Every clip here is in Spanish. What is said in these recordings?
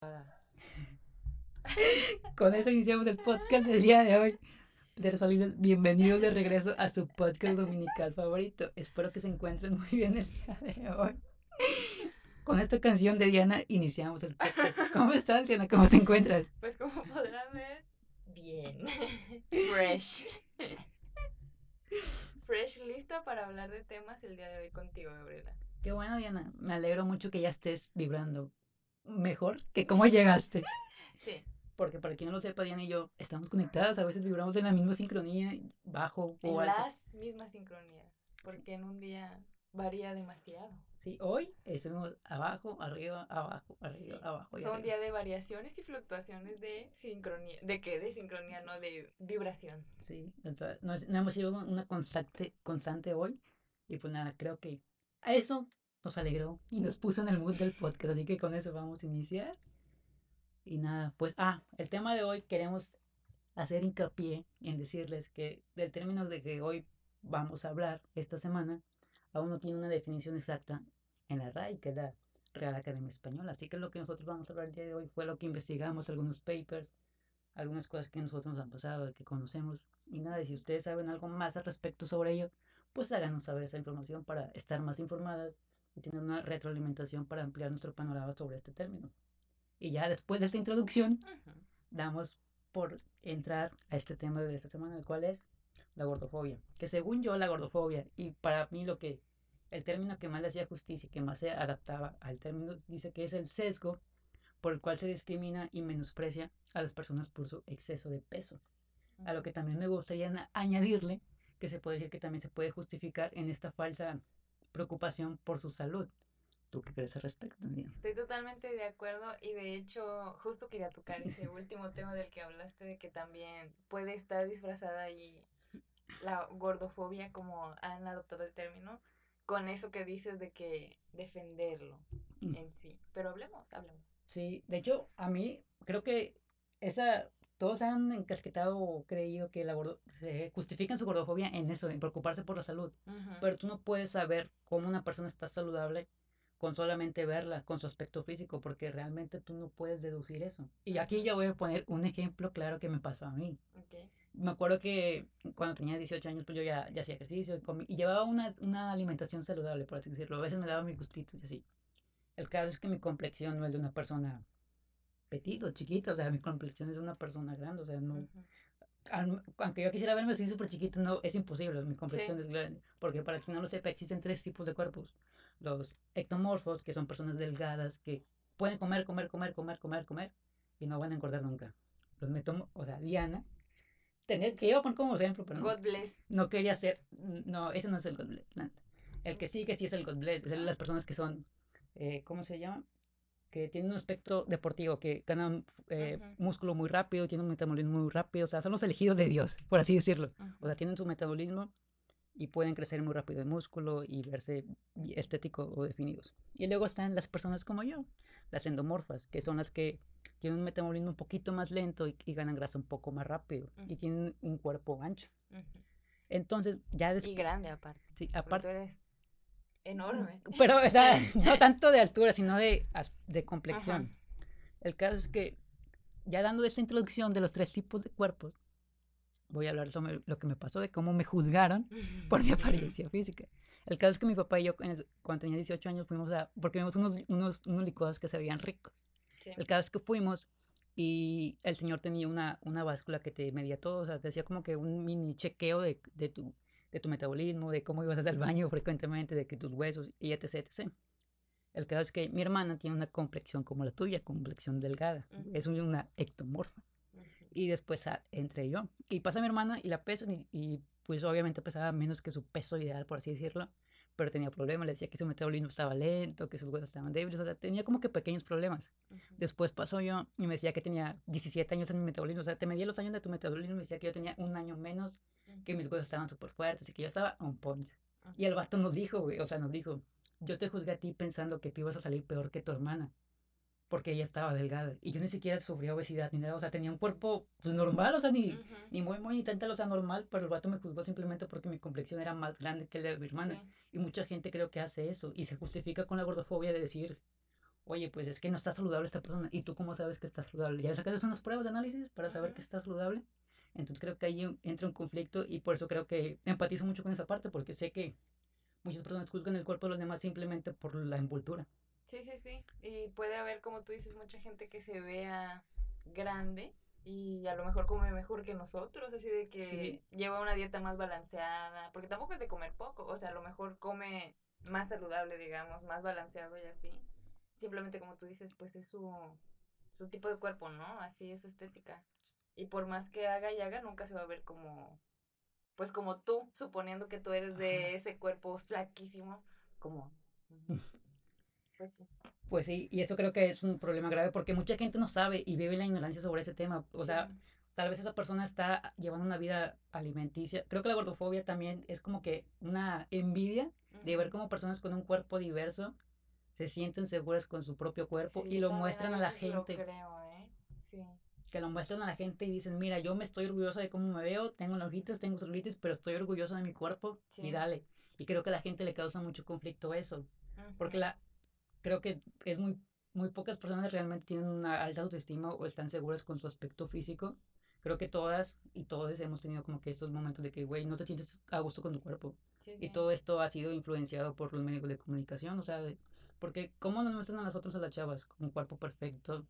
Con eso iniciamos el podcast del día de hoy. Bienvenidos de regreso a su podcast dominical favorito. Espero que se encuentren muy bien el día de hoy. Con esta canción de Diana iniciamos el podcast. ¿Cómo estás, Diana? ¿Cómo te encuentras? Pues como podrán ver, bien. Fresh. Fresh, lista para hablar de temas el día de hoy contigo, Gabriela. Qué bueno, Diana. Me alegro mucho que ya estés vibrando mejor que cómo llegaste. sí. Porque para quien no lo sepa, Diana y yo estamos conectadas, a veces vibramos en la misma sincronía, bajo o en las mismas sincronías, porque en un día varía demasiado. Sí, hoy estuvimos abajo, arriba, abajo, arriba, abajo. Fue un día de variaciones y fluctuaciones de sincronía. ¿De qué? De sincronía, no de vibración. Sí, entonces, no, hemos sido una constante, constante hoy. Y pues nada, creo que a eso nos alegró y nos puso en el mood del podcast. Así que con eso vamos a iniciar. Y nada, pues, ah, el tema de hoy queremos hacer hincapié en decirles que del término de que hoy vamos a hablar esta semana, aún no tiene una definición exacta en la RAI, que es la Real Academia Española. Así que lo que nosotros vamos a hablar el día de hoy fue lo que investigamos, algunos papers, algunas cosas que nosotros nos han pasado, que conocemos. Y nada, y si ustedes saben algo más al respecto sobre ello, pues háganos saber esa información para estar más informadas tener una retroalimentación para ampliar nuestro panorama sobre este término. Y ya después de esta introducción, damos por entrar a este tema de esta semana, el cual es la gordofobia. Que según yo, la gordofobia, y para mí lo que el término que más le hacía justicia y que más se adaptaba al término, dice que es el sesgo por el cual se discrimina y menosprecia a las personas por su exceso de peso. A lo que también me gustaría añadirle que se puede decir que también se puede justificar en esta falsa preocupación por su salud. ¿Tú qué crees al respecto, Estoy totalmente de acuerdo y de hecho justo quería tocar ese último tema del que hablaste de que también puede estar disfrazada y la gordofobia como han adoptado el término con eso que dices de que defenderlo mm. en sí. Pero hablemos, hablemos. Sí, de hecho a mí creo que esa todos han encasquetado o creído que la gordo, se justifican su gordofobia en eso, en preocuparse por la salud. Pero tú no puedes saber cómo una persona está saludable con solamente verla, con su aspecto físico, porque realmente tú no puedes deducir eso. Y aquí ya voy a poner un ejemplo claro que me pasó a mí. Me acuerdo que cuando tenía 18 años, pues yo ya, ya hacía ejercicio y, llevaba una, una, alimentación saludable, por así decirlo. A veces me daba mis gustitos y así. El caso es que mi complexión no es de una persona petito, chiquita, o sea, mi complexión es una persona grande, o sea, no... Aunque yo quisiera verme así súper chiquito, no, es imposible, mi complexión es grande. Porque para quien no lo sepa, existen tres tipos de cuerpos los ectomorfos, que son personas delgadas que pueden comer, comer, comer, comer, comer, comer y no van a engordar nunca. Los meto, o sea, Diana, tenía, que iba a poner como ejemplo, pero no, God bless. no quería ser, no, ese no es el God bless. El que sí, que sí es el God bless, es las personas que son, eh, ¿cómo se llama? Que tienen un aspecto deportivo, que ganan eh, músculo muy rápido, tienen un metabolismo muy rápido, o sea, son los elegidos de Dios, por así decirlo. O sea, tienen su metabolismo y pueden crecer muy rápido de músculo y verse estético o definidos. Y luego están las personas como yo, las endomorfas, que son las que tienen un metabolismo un poquito más lento y, ganan grasa un poco más rápido y tienen un cuerpo ancho. Entonces, ya después... Y grande aparte. Sí, aparte. Tú eres enorme. Pero, o sea, no tanto de altura, sino de, de complexión. El caso es que, ya dando esta introducción de los tres tipos de cuerpos, voy a hablar sobre lo que me pasó, de cómo me juzgaron por mi apariencia física. El caso es que mi papá y yo, cuando tenía 18 años, fuimos a, porque vimos unos, unos, unos licuados que se veían ricos. El caso es que fuimos y el señor tenía una, una báscula que te medía todo, o sea, te hacía como que un mini chequeo de, de, tu, de tu metabolismo, de cómo ibas al baño frecuentemente, de que tus huesos, y etc, etc. El caso es que mi hermana tiene una complexión como la tuya, complexión delgada. Es una ectomorfa y después entre yo. Y pasa mi hermana y la peso y, pues obviamente pesaba menos que su peso ideal, por así decirlo, pero tenía problemas, le decía que su metabolismo estaba lento, que sus huesos estaban débiles, o sea, tenía como que pequeños problemas. Después pasó yo y me decía que tenía 17 años en mi metabolismo, o sea, te medía los años de tu metabolismo y me decía que yo tenía un año menos, que mis huesos estaban súper fuertes y que yo estaba on point. Y el vato nos dijo, güey, o sea, nos dijo, yo te juzgué a ti pensando que tú ibas a salir peor que tu hermana porque ella estaba delgada y yo ni siquiera sufría obesidad ni nada, o sea, tenía un cuerpo pues normal, o sea, ni, ni muy, muy intenta o sea, normal, pero el vato me juzgó simplemente porque mi complexión era más grande que la de mi hermana. Y mucha gente creo que hace eso y se justifica con la gordofobia de decir, oye, pues es que no está saludable esta persona. ¿Y tú cómo sabes que está saludable? ¿Ya sacaste unas pruebas de análisis para saber que está saludable? Entonces creo que ahí entra un conflicto y por eso creo que empatizo mucho con esa parte, porque sé que muchas personas juzgan el cuerpo de los demás simplemente por la envoltura. Sí, sí, sí. Y puede haber, como tú dices, mucha gente que se vea grande y a lo mejor come mejor que nosotros, así de que lleva una dieta más balanceada, porque tampoco es de comer poco, o sea, a lo mejor come más saludable, digamos, más balanceado y así. Simplemente como tú dices, pues es su, su tipo de cuerpo, ¿no? Así es su estética. Y por más que haga y haga, nunca se va a ver como, pues como tú, suponiendo que tú eres de ese cuerpo flaquísimo, como... Pues sí. Pues sí, y eso creo que es un problema grave porque mucha gente no sabe y vive la ignorancia sobre ese tema. O sea, tal vez esa persona está llevando una vida alimenticia. Creo que la gordofobia también es como que una envidia de ver cómo personas con un cuerpo diverso se sienten seguras con su propio cuerpo y lo muestran a la gente. creo, ¿eh? Sí. Que lo muestran a la gente y dicen, mira, yo me estoy orgullosa de cómo me veo, tengo ojitos, tengo celulitis, pero estoy orgullosa de mi cuerpo y dale. Y creo que a la gente le causa mucho conflicto eso. Porque la, creo que es muy, muy pocas personas realmente tienen una alta autoestima o están seguras con su aspecto físico. Creo que todas y todos hemos tenido como que estos momentos de que, güey, no te sientes a gusto con tu cuerpo. Y todo esto ha sido influenciado por los medios de comunicación, o sea, porque ¿cómo nos muestran a nosotros a las chavas con un cuerpo perfecto?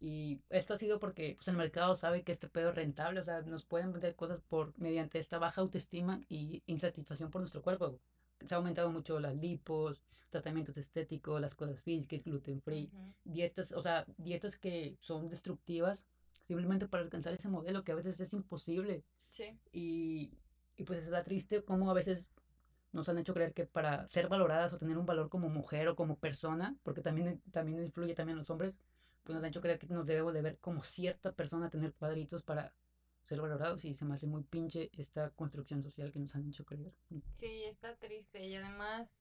Y esto ha sido porque pues, el mercado sabe que este pedo es rentable, o sea, nos pueden vender cosas por mediante esta baja autoestima y insatisfacción por nuestro cuerpo. Se ha aumentado mucho las lipos, tratamientos estéticos, las cosas físicas, gluten free, dietas, o sea, dietas que son destructivas simplemente para alcanzar ese modelo que a veces es imposible. Sí. Y, y pues está triste como a veces nos han hecho creer que para ser valoradas o tener un valor como mujer o como persona, porque también, también influye también los hombres, pues nos han hecho creer que nos debemos de ver como cierta persona, tener cuadritos para ser valorados y se me hace muy pinche esta construcción social que nos han hecho creer. Sí, está triste y además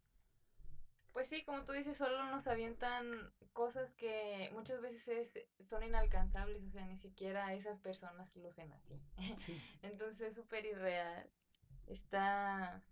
pues sí, como tú dices, solo nos avientan cosas que muchas veces son inalcanzables, o sea, ni siquiera esas personas lucen así. Entonces es súper irreal. Está...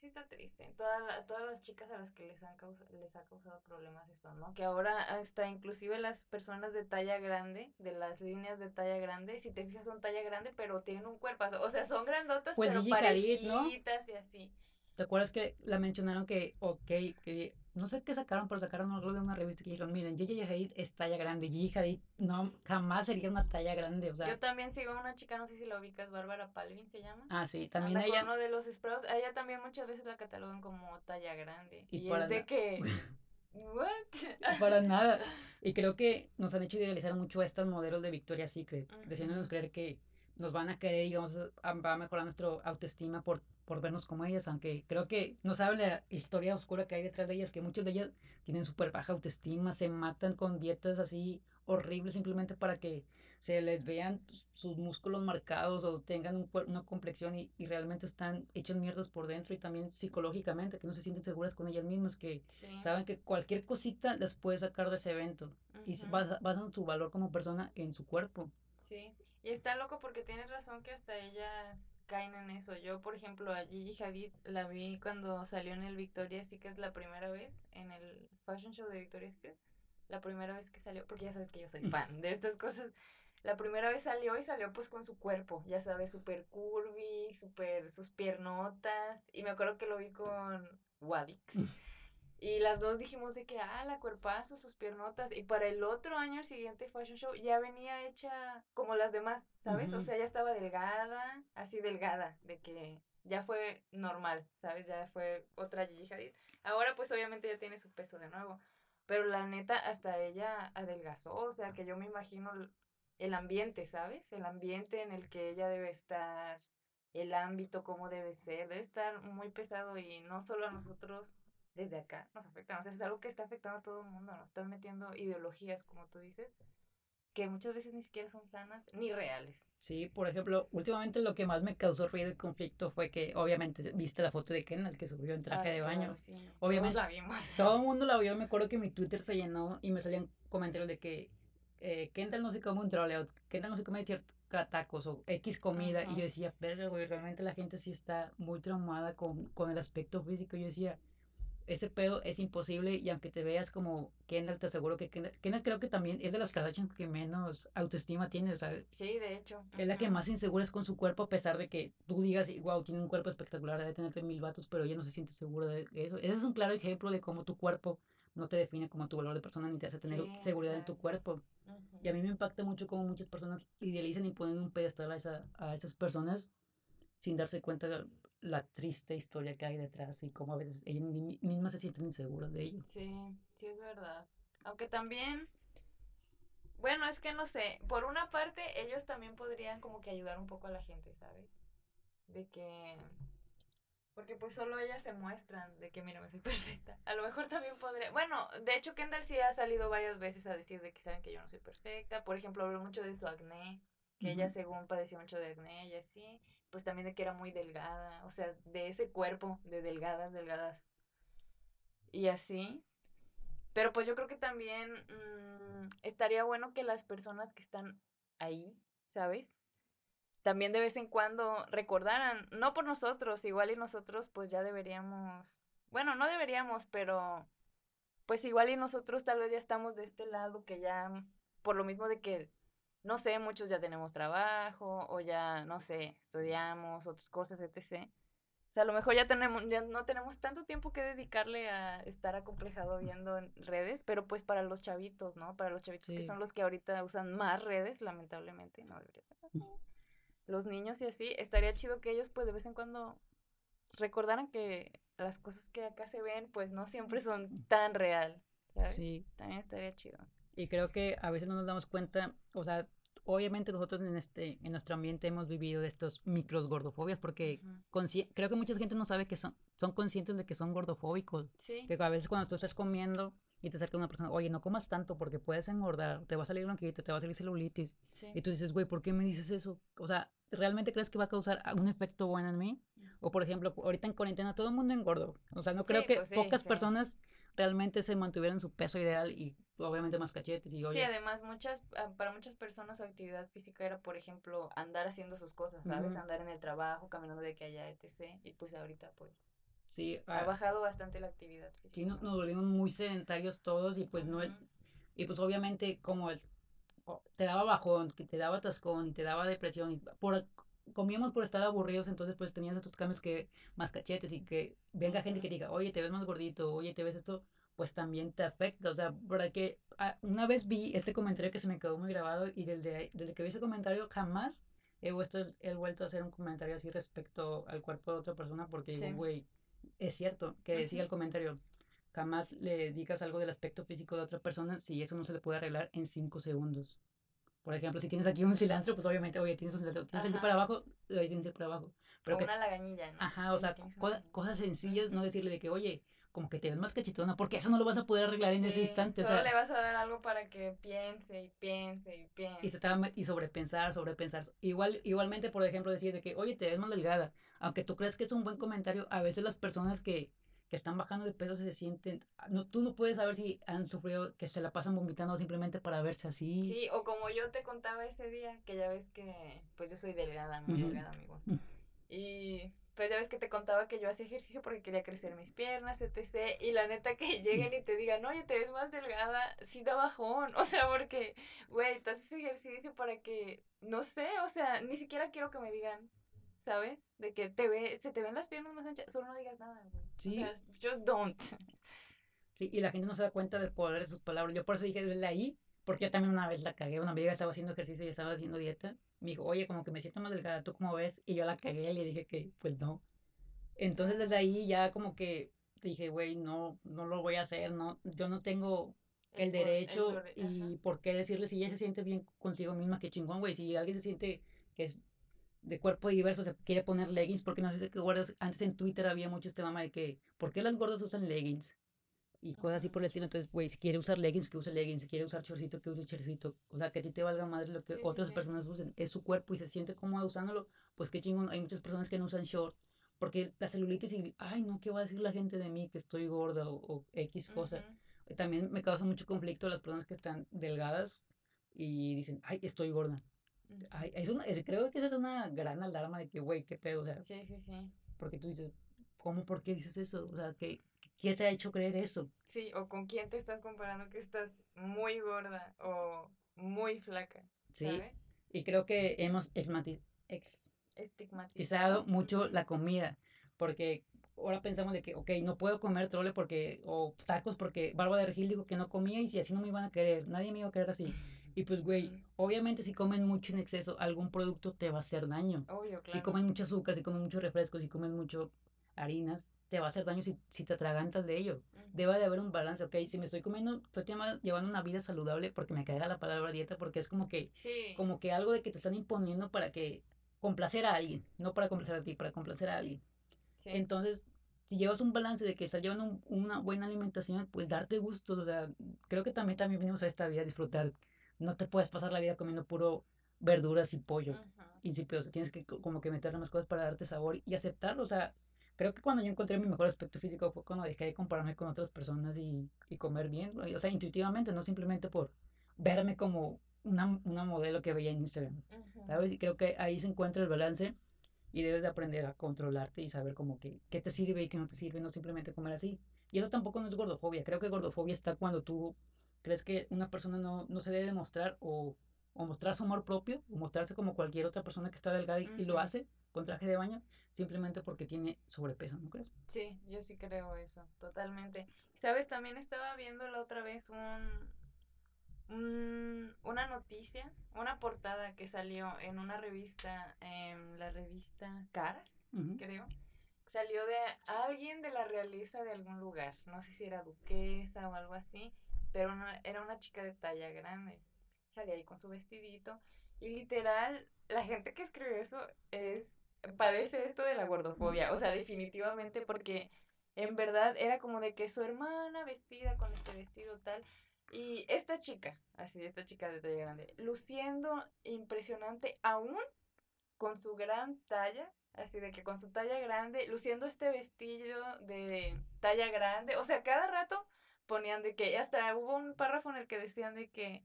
Sí está triste. Toda todas las chicas a las que les, han les ha causado problemas eso, ¿no? Que ahora hasta inclusive las personas de talla grande, de las líneas de talla grande, si te fijas son talla grande, pero tienen un cuerpo, o sea, son grandotas, pues pero parejitas y así. ¿Te acuerdas que la mencionaron que, ok, que no sé qué sacaron, pero sacaron algo de una revista que dijeron, miren, Gigi Hadid es talla grande, Gigi Hadid no, jamás sería una talla grande, o sea. Yo también sigo a una chica, no sé si la ubicas, Bárbara Palvin se llama. Ah, sí, también ella. uno de los Sprouts, a ella también muchas veces la catalogan como talla grande. Y, es de que... ¿What? para nada. Y creo que nos han hecho idealizar mucho a estos modelos de Victoria's Secret, uh creer que nos van a querer y vamos a, va a mejorar nuestra autoestima por por vernos como ellas, aunque creo que no saben la historia oscura que hay detrás de ellas, que muchas de ellas tienen súper baja autoestima, se matan con dietas así horribles simplemente para que se les vean sus músculos marcados o tengan un, una complexión y, realmente están hechas mierdas por dentro y también psicológicamente, que no se sienten seguras con ellas mismas, que saben que cualquier cosita las puede sacar de ese evento y basan su valor como persona en su cuerpo. Sí, y está loco porque tienes razón que hasta ellas caen en eso. Yo, por ejemplo, a Gigi Hadid la vi cuando salió en el Victoria's Secret la primera vez, en el fashion show de Victoria's Secret. La primera vez que salió, porque ya sabes que yo soy fan de estas cosas. La primera vez salió y salió pues con su cuerpo, ya sabes, súper curvy, súper sus piernotas. Y me acuerdo que lo vi con Wadix. Y las dos dijimos de que, ah, la cuerpazo, sus piernotas. Y para el otro año, el siguiente fashion show, ya venía hecha como las demás, ¿sabes? O sea, ya estaba delgada, así delgada, de que ya fue normal, ¿sabes? Ya fue otra Gigi Hadid. Ahora, pues, obviamente ya tiene su peso de nuevo. Pero la neta, hasta ella adelgazó, o sea, que yo me imagino el ambiente, ¿sabes? El ambiente en el que ella debe estar, el ámbito, cómo debe ser, debe estar muy pesado y no solo a nosotros desde acá nos afecta. O sea, es algo que está afectando a todo el mundo. Nos están metiendo ideologías, como tú dices, que muchas veces ni siquiera son sanas ni reales. Sí, por ejemplo, últimamente lo que más me causó ruido y conflicto fue que, obviamente, viste la foto de Kendall que subió en traje de baño. Obviamente, la vimos. Todo el mundo la vio. Me acuerdo que mi Twitter se llenó y me salían comentarios de que eh, Kendall no se come un troleo, Kendall no se come tacos o X comida. Y yo decía, pero realmente la gente sí está muy traumada con, con el aspecto físico. Yo decía, ese pedo es imposible y aunque te veas como Kendall, te aseguro que Kendall, creo que también es de las Kardashian que menos autoestima tiene, ¿sabes? Sí, de hecho. Es la que más insegura es con su cuerpo, a pesar de que tú digas, wow, tiene un cuerpo espectacular, debe tener mil vatos, pero ella no se siente segura de eso. Ese es un claro ejemplo de cómo tu cuerpo no te define como tu valor de persona ni te hace tener seguridad en tu cuerpo. Y a mí me impacta mucho cómo muchas personas idealizan y ponen un pedestal a, esa, a esas personas sin darse cuenta la triste historia que hay detrás y cómo a veces ellas mismas se sienten inseguras de ello. Sí, sí es verdad. Aunque también, bueno, es que no sé, por una parte ellos también podrían como que ayudar un poco a la gente, ¿sabes? De que... Porque pues solo ellas se muestran de que, mira, me soy perfecta. A lo mejor también podría... Bueno, de hecho Kendall sí ha salido varias veces a decir de que saben que yo no soy perfecta. Por ejemplo, habló mucho de su acné, que ella según padeció mucho de acné y así pues también de que era muy delgada, o sea, de ese cuerpo, de delgadas, delgadas. Y así. Pero pues yo creo que también mm, estaría bueno que las personas que están ahí, ¿sabes? También de vez en cuando recordaran, no por nosotros, igual y nosotros pues ya deberíamos, bueno, no deberíamos, pero pues igual y nosotros tal vez ya estamos de este lado que ya, por lo mismo de que no sé, muchos ya tenemos trabajo o ya, no sé, estudiamos otras cosas, etc. O sea, a lo mejor ya, tenemos, ya no tenemos tanto tiempo que dedicarle a estar acomplejado viendo en redes, pero pues para los chavitos, ¿no? Para los chavitos que son los que ahorita usan más redes, lamentablemente, no debería ser así. Los niños y así, estaría chido que ellos pues de vez en cuando recordaran que las cosas que acá se ven pues no siempre son tan real, ¿sabes? Sí. También estaría chido. Y creo que a veces no nos damos cuenta, o sea, obviamente nosotros en este en nuestro ambiente hemos vivido de estos micros gordofobias porque creo que mucha gente no sabe que son son conscientes de que son gordofóbicos. Sí. Que a veces cuando tú estás comiendo y te acerca una persona, oye, no comas tanto porque puedes engordar, te va a salir bronquitis, te va a salir celulitis. Y tú dices, güey, ¿por qué me dices eso? O sea, ¿realmente crees que va a causar un efecto bueno en mí? O por ejemplo, ahorita en cuarentena todo el mundo engordo. O sea, no creo que pues pocas personas realmente se mantuvieran su peso ideal y obviamente más cachetes y Sí, además muchas ah, para muchas personas su actividad física era, por ejemplo, andar haciendo sus cosas, ¿sabes? Andar en el trabajo, caminando de aquí allá, etc. Y pues ahorita pues Sí, ha ah, bajado bastante la actividad física. Sí, nos, volvimos muy sedentarios todos y pues no y pues obviamente como el, te daba bajón, que te daba tascón y te daba depresión y por comíamos por estar aburridos, entonces pues tenías estos cambios que más cachetes y que venga gente que diga, oye, te ves más gordito, oye, te ves esto, pues también te afecta. O sea, verdad que ah, una vez vi este comentario que se me quedó muy grabado y desde, desde que vi ese comentario jamás he, vuelto, he vuelto a hacer un comentario así respecto al cuerpo de otra persona porque digo, güey, es cierto que decía el comentario, jamás le digas algo del aspecto físico de otra persona si eso no se le puede arreglar en cinco segundos. Por ejemplo, si tienes aquí un cilantro, pues obviamente, oye, tienes un cilantro, tienes el para abajo, oye, tienes el para abajo. Pero o una lagañilla, ¿no? Ajá, o sea, cosas sencillas, no decirle de que, oye, como que te ves más cachetona, porque eso no lo vas a poder arreglar en ese instante. Solo le vas a dar algo para que piense y piense y piense. Y, se te y sobrepensar, sobrepensar. Igual, igualmente, por ejemplo, decir de que, oye, te ves más delgada. Aunque tú crees que es un buen comentario, a veces las personas que, que están bajando de peso se sienten, no, tú no puedes saber si han sufrido, que se la pasan vomitando simplemente para verse así. Sí, o como yo te contaba ese día, que ya ves que, pues yo soy delgada, muy delgada, amigo. Mm. Y pues ya ves que te contaba que yo hacía ejercicio porque quería crecer mis piernas, etc. Y la neta que lleguen y te digan, oye, te ves más delgada, sí da bajón. O sea, porque, güey, te haces ejercicio para que, no sé, o sea, ni siquiera quiero que me digan, ¿sabes? De que te ve, se te ven las piernas más anchas, solo no digas nada, Sí. O sea, just don't. Sí, y la gente no se da cuenta del poder de sus palabras. Yo por eso dije, la ahí, porque yo también una vez la cagué. Una amiga estaba haciendo ejercicio y estaba haciendo dieta. Me dijo, oye, como que me siento más delgada, ¿tú cómo ves? Y yo la cagué y le dije que, pues no. Entonces desde ahí ya como que dije, güey, no, no lo voy a hacer, no, yo no tengo el, derecho y por qué decirle si ella se siente bien consigo misma, que chingón, güey, si alguien se siente que es de cuerpo diverso se quiere poner leggings, porque no sé que gordas, antes en Twitter había mucho este mama de que, ¿por qué las gordas usan leggings? Y cosas así por el estilo, entonces, güey, si quiere usar leggings, que use leggings, si quiere usar chorcito, que use chorcito, o sea, que a ti te valga madre lo que otras personas usen, es su cuerpo y se siente cómoda usándolo, pues qué chingón, hay muchas personas que no usan short, porque la celulitis y, ay, no, ¿qué va a decir la gente de mí que estoy gorda o, X cosa? También me causa mucho conflicto las personas que están delgadas y dicen, ay, estoy gorda. Ay, es una, creo que esa es una gran alarma de que, güey, qué pedo, o sea. Sí, sí, sí. Porque tú dices, ¿cómo, por qué dices eso? O sea, ¿qué, ¿Qué te ha hecho creer eso? Sí, o con quién te estás comparando que estás muy gorda o muy flaca. Sí, y creo que hemos estigmatizado mucho la comida, porque ahora pensamos de que, ok, no puedo comer trole porque, o tacos porque Barba de Regil dijo que no comía y si así no me iban a querer, nadie me iba a querer así. Y pues, güey, obviamente si comen mucho en exceso, algún producto te va a hacer daño. Obvio, claro. Si comen mucho azúcar, si comen mucho refresco, si comen mucho harinas, te va a hacer daño si, si te atragantas de ello. Debe de haber un balance, ok, si me estoy comiendo, estoy llevando una vida saludable porque me caiga la palabra dieta, porque es como que, como que algo de que te están imponiendo para que complacer a alguien, no para complacer a ti, para complacer a alguien. Entonces, si llevas un balance de que estás llevando una buena alimentación, pues darte gusto, o sea, creo que también, también venimos a esta vida a disfrutar. No te puedes pasar la vida comiendo puro verduras y pollo insípidos, tienes que como que meterle más cosas para darte sabor y aceptarlo, o sea, creo que cuando yo encontré mi mejor aspecto físico fue cuando dejé de compararme con otras personas y, y comer bien, o sea, intuitivamente, no simplemente por verme como una, una modelo que veía en Instagram, ¿sabes? Y creo que ahí se encuentra el balance y debes de aprender a controlarte y saber como que qué te sirve y qué no te sirve, no simplemente comer así. Y eso tampoco no es gordofobia, creo que gordofobia está cuando tú crees que una persona no, no se debe demostrar o, o mostrar su amor propio o mostrarse como cualquier otra persona que está delgada y, y lo hace con traje de baño simplemente porque tiene sobrepeso, ¿no crees? Sí, yo sí creo eso, totalmente. Sabes, también estaba viendo la otra vez un, una noticia, una portada que salió en una revista, en la revista Caras, creo. Salió de alguien de la realeza de algún lugar, no sé si era duquesa o algo así, pero era una chica de talla grande. Salía ahí con su vestidito y literal, la gente que escribió eso es padece esto de la gordofobia, o sea, definitivamente porque en verdad era como de que su hermana vestida con este vestido tal y esta chica, así, esta chica de talla grande, luciendo impresionante aún con su gran talla, así de que con su talla grande, luciendo este vestido de talla grande, o sea, cada rato ponían de que, hasta hubo un párrafo en el que decían de que,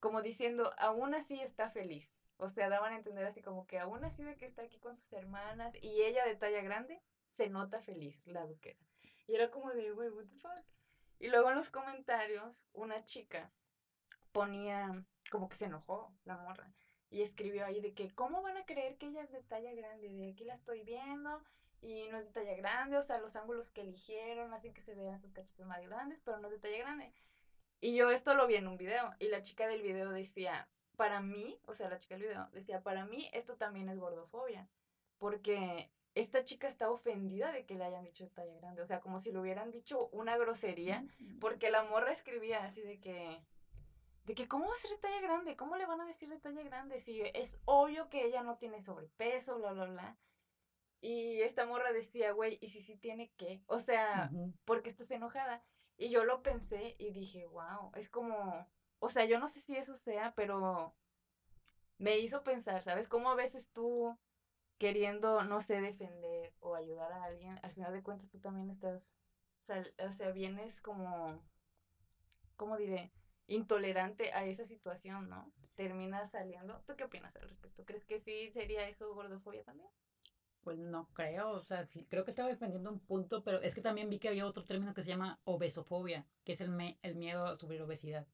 como diciendo, aún así está feliz, o sea, daban a entender así como que aún así de que está aquí con sus hermanas y ella de talla grande, se nota feliz, la duquesa. Y era como de, güey, what the fuck. Y luego en los comentarios, una chica ponía como que se enojó la morra. Y escribió ahí de que, ¿cómo van a creer que ella es de talla grande? De aquí la estoy viendo y no es de talla grande, o sea, los ángulos que eligieron hacen que se vean sus cachetes más grandes, pero no es de talla grande. Y yo esto lo vi en un video y la chica del video decía, para mí, o sea, la chica del video decía, para mí esto también es gordofobia, porque esta chica está ofendida de que le hayan dicho de talla grande, o sea, como si le hubieran dicho una grosería, porque la morra escribía así de que, de que, ¿cómo va a ser de talla grande? ¿Cómo le van a decir de talla grande? Si es obvio que ella no tiene sobrepeso, bla, bla, bla. Y esta morra decía, güey, ¿y si sí tiene qué? O sea, ¿por qué estás enojada? Y yo lo pensé y dije, wow, es como, o sea, yo no sé si eso sea, pero me hizo pensar, ¿sabes? Cómo a veces tú queriendo, no sé, defender o ayudar a alguien, al final de cuentas tú también estás, o sea, vienes como, ¿cómo diré? Intolerante a esa situación, ¿no? Terminas saliendo. ¿Tú qué opinas al respecto? ¿Crees que sí sería eso gordofobia también? Pues no creo, o sea, sí, creo que estaba defendiendo un punto, pero es que también vi que había otro término que se llama obesofobia, que es el, me el miedo a sufrir obesidad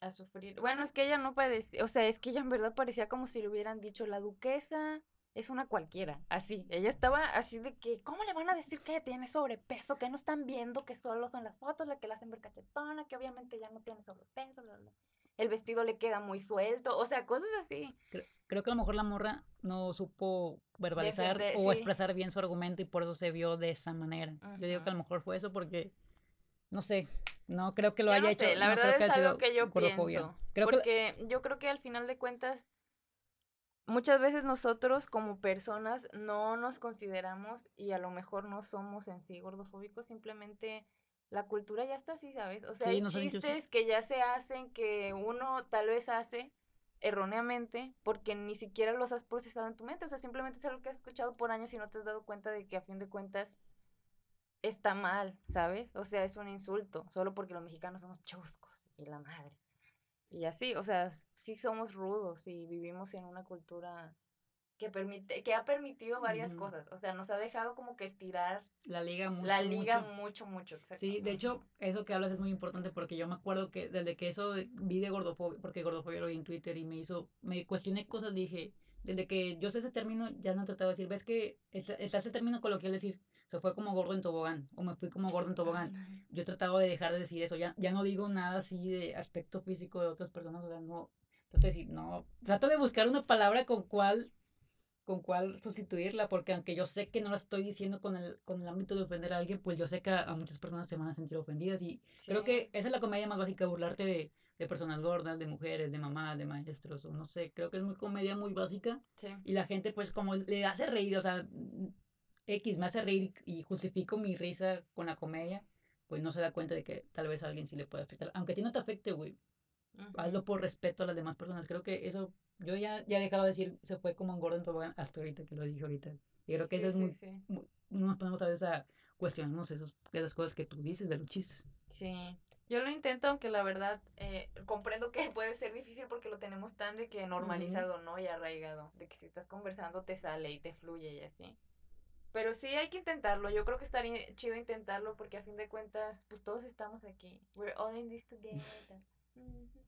a sufrir. Bueno, es que ella no parecía, o sea, es que ella en verdad parecía como si le hubieran dicho la duquesa es una cualquiera, así. Ella estaba así de que, ¿cómo le van a decir que tiene sobrepeso? Que no están viendo que solo son las fotos la que la hacen ver cachetona, que obviamente ya no tiene sobrepeso, El vestido le queda muy suelto, o sea, cosas así. Creo, que a lo mejor la morra no supo verbalizar o expresar bien su argumento y por eso se vio de esa manera. Yo digo que a lo mejor fue eso porque, no sé, no creo que lo haya hecho. La verdad es algo que yo pienso. porque yo creo que al final de cuentas, muchas veces nosotros como personas no nos consideramos y a lo mejor no somos en sí gordofóbicos, simplemente la cultura ya está así, ¿sabes? O sea, hay chistes que ya se hacen, que uno tal vez hace erróneamente porque ni siquiera los has procesado en tu mente, o sea, simplemente es algo que has escuchado por años y no te has dado cuenta de que a fin de cuentas está mal, ¿sabes? O sea, es un insulto, solo porque los mexicanos somos chuscos y la madre. Y así, o sea, sí somos rudos y vivimos en una cultura que permite, que ha permitido varias cosas. O sea, nos ha dejado como que estirar la liga mucho. La liga mucho, mucho, exacto. Sí, de hecho, eso que hablas es muy importante porque yo me acuerdo que desde que eso vi de gordofobia, porque gordofobia lo vi en Twitter y me hizo, me cuestioné cosas, dije, desde que yo sé ese término, ya no he tratado de decir, ves que está, ese término coloquial decir, se fue como gordo en tobogán, o me fui como gordo en tobogán. Yo he tratado de dejar de decir eso, ya, ya no digo nada así de aspecto físico de otras personas, o sea, no, trato de decir, no, trato de buscar una palabra con cual con cuál sustituirla, porque aunque yo sé que no la estoy diciendo con el, con el ámbito de ofender a alguien, pues yo sé que a, muchas personas se van a sentir ofendidas y creo que esa es la comedia más básica, burlarte de, de, personas gordas, de mujeres, de mamás, de maestros, o no sé, creo que es muy comedia muy básica y la gente pues como le hace reír, o sea, X me hace reír y justifico mi risa con la comedia, pues no se da cuenta de que tal vez a alguien sí le puede afectar, aunque a ti no te afecte, güey, hazlo por respeto a las demás personas, creo que eso yo ya, ya he dejado de decir, se fue como un Gordon Tobogán hasta ahorita que lo dije ahorita. Y creo que eso es muy, No nos ponemos a veces a cuestionarnos esos, esas cosas que tú dices de los chistes. Sí. Yo lo intento, aunque la verdad eh, comprendo que puede ser difícil porque lo tenemos tan de que normalizado, ¿no? Y arraigado. De que si estás conversando te sale y te fluye y así. Pero sí hay que intentarlo. Yo creo que estaría chido intentarlo porque a fin de cuentas, pues todos estamos aquí. We're all in this together.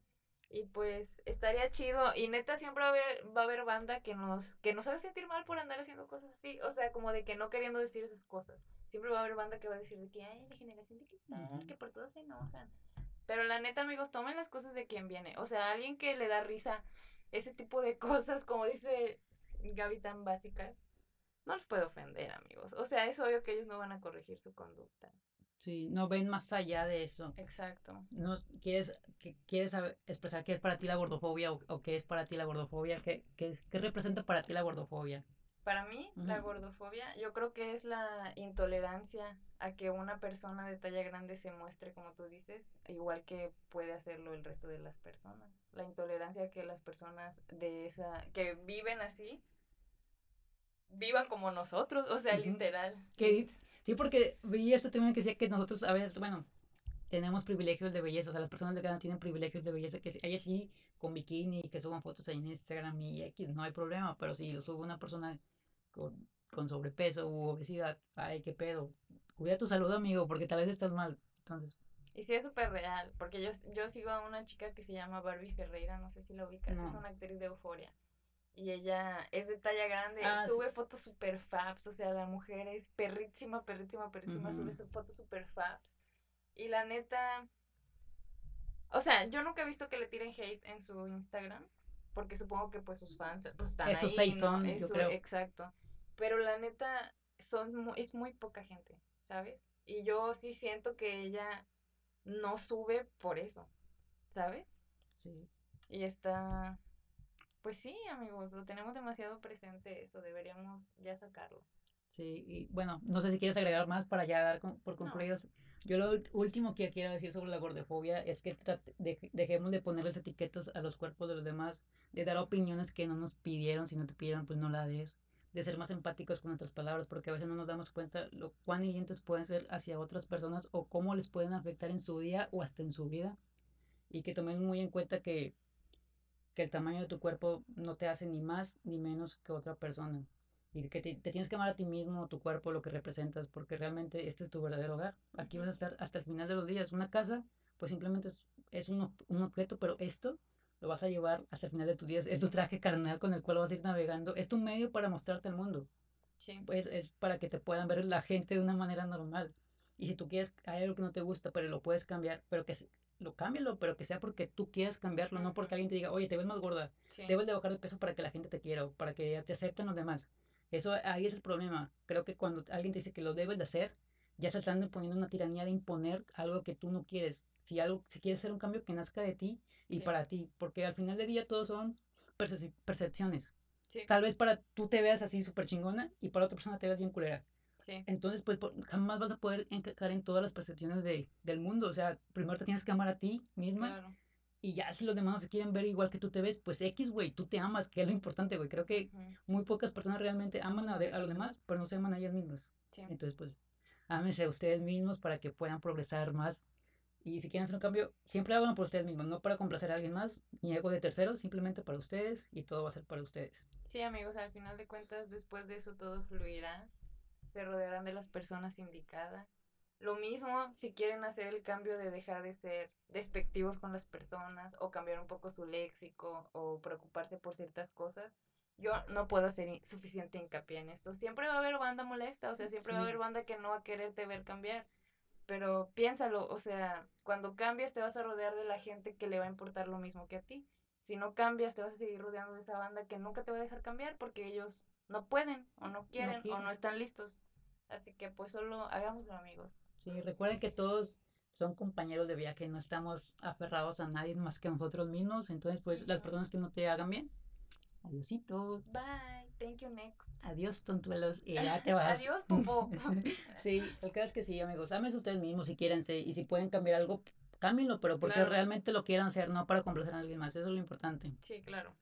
Y pues estaría chido. Y neta siempre va a haber, va a haber banda que nos, que nos hace sentir mal por andar haciendo cosas así. O sea, como de que no queriendo decir esas cosas. Siempre va a haber banda que va a decir de que, ay, la generación de cristal, que por todo se enojan. Pero la neta, amigos, tomen las cosas de quien viene. O sea, alguien que le da risa ese tipo de cosas, como dice Gaby, tan básicas, no los puede ofender, amigos. O sea, es obvio que ellos no van a corregir su conducta. Sí, no ven más allá de eso. Exacto. No quieres, que, quieres expresar qué es para ti la gordofobia o, qué es para ti la gordofobia, ¿Qué, qué, qué representa para ti la gordofobia. Para mí, la gordofobia, yo creo que es la intolerancia a que una persona de talla grande se muestre, como tú dices, igual que puede hacerlo el resto de las personas. La intolerancia a que las personas de esa, que viven así, vivan como nosotros, o sea, literal. Que Sí, porque vi este término que decía que nosotros a veces, bueno, tenemos privilegios de belleza, o sea, las personas de Ghana tienen privilegios de belleza, que hay así con bikini y que suban fotos en Instagram y X, no hay problema, pero si lo sube una persona con, con sobrepeso u obesidad, ay, qué pedo, cuida tu salud, amigo, porque tal vez estás mal, entonces... Y sí es súper real, porque yo, yo sigo a una chica que se llama Barbie Ferreira, no sé si la ubicas, es una actriz de Euforia y ella es de talla grande, ah, sube fotos super fabs, o sea, la mujer es perrísima, perrísima, perrísima, sube fotos super fabs. Y la neta, o sea, yo nunca he visto que le tiren hate en su Instagram, porque supongo que pues sus fans pues, están ahí, ¿no? Eso, creo. Exacto. Pero la neta, son es muy poca gente, ¿sabes? Y yo sí siento que ella no sube por eso, ¿sabes? Sí. Y está pues sí, amigos, lo tenemos demasiado presente eso, deberíamos ya sacarlo. Sí, y bueno, no sé si quieres agregar más para ya dar por concluidos. Yo lo último que quiero decir sobre la gordofobia es que dejemos de ponerles etiquetas a los cuerpos de los demás, de dar opiniones que no nos pidieron, si no te pidieron, pues no la des, de ser más empáticos con nuestras palabras, porque a veces no nos damos cuenta lo cuán hirientes pueden ser hacia otras personas o cómo les pueden afectar en su día o hasta en su vida. Y que tomemos muy en cuenta que que el tamaño de tu cuerpo no te hace ni más ni menos que otra persona. Y que te, tienes que amar a ti mismo, tu cuerpo, lo que representas, porque realmente este es tu verdadero hogar. Aquí vas a estar hasta el final de los días. Una casa, pues simplemente es, es un, un, objeto, pero esto lo vas a llevar hasta el final de tus días. Es tu traje carnal con el cual vas a ir navegando. Es tu medio para mostrarte al mundo. Sí. Pues es para que te puedan ver la gente de una manera normal. Y si tú quieres, hay algo que no te gusta, pero lo puedes cambiar, pero que, lo cámbialo, pero que sea porque tú quieras cambiarlo, no porque alguien te diga, oye, te ves más gorda, debes de bajar de peso para que la gente te quiera, para que te acepten los demás. Eso ahí es el problema. Creo que cuando alguien te dice que lo debes de hacer, ya se están poniendo una tiranía de imponer algo que tú no quieres. Si algo, si quieres hacer un cambio que nazca de ti y para ti, porque al final del día todos son percepciones. Tal vez para tú te veas así súper chingona y para otra persona te veas bien culera. Entonces, pues jamás vas a poder encajar en todas las percepciones de, del mundo. O sea, primero te tienes que amar a ti misma. Y ya si los demás no se quieren ver igual que tú te ves, pues X, güey, tú te amas, que es lo importante, güey. Creo que muy pocas personas realmente aman a, a, los demás, pero no se aman a ellas mismas. Entonces, pues, ámense a ustedes mismos para que puedan progresar más Y si quieren hacer un cambio, siempre háganlo por ustedes mismos, no para complacer a alguien más, ni algo de terceros, simplemente para ustedes y todo va a ser para ustedes. Sí, amigos, al final de cuentas, después de eso todo fluirá. Se rodearán de las personas indicadas. Lo mismo si quieren hacer el cambio de dejar de ser despectivos con las personas o cambiar un poco su léxico o preocuparse por ciertas cosas. Yo no puedo hacer suficiente hincapié en esto. Siempre va a haber banda molesta, o sea, siempre va a haber banda que no va a quererte ver cambiar. Pero piénsalo, o sea, cuando cambias te vas a rodear de la gente que le va a importar lo mismo que a ti. Si no cambias, te vas a seguir rodeando de esa banda que nunca te va a dejar cambiar porque ellos no pueden o no quieren, o no están listos. Así que pues solo hagámoslo amigos. Sí, recuerden que todos son compañeros de viaje, no estamos aferrados a nadie más que a nosotros mismos. Entonces, pues las personas que no te hagan bien, adiósito. Bye, thank you next. Adiós, tontuelos, y ya te vas. Adiós, popo. sí, el caso es que sí, amigos, amen ustedes mismos si quieren, y si pueden cambiar algo, cámbienlo, pero porque realmente lo quieran hacer, no para complacer a alguien más, eso es lo importante. Sí, claro.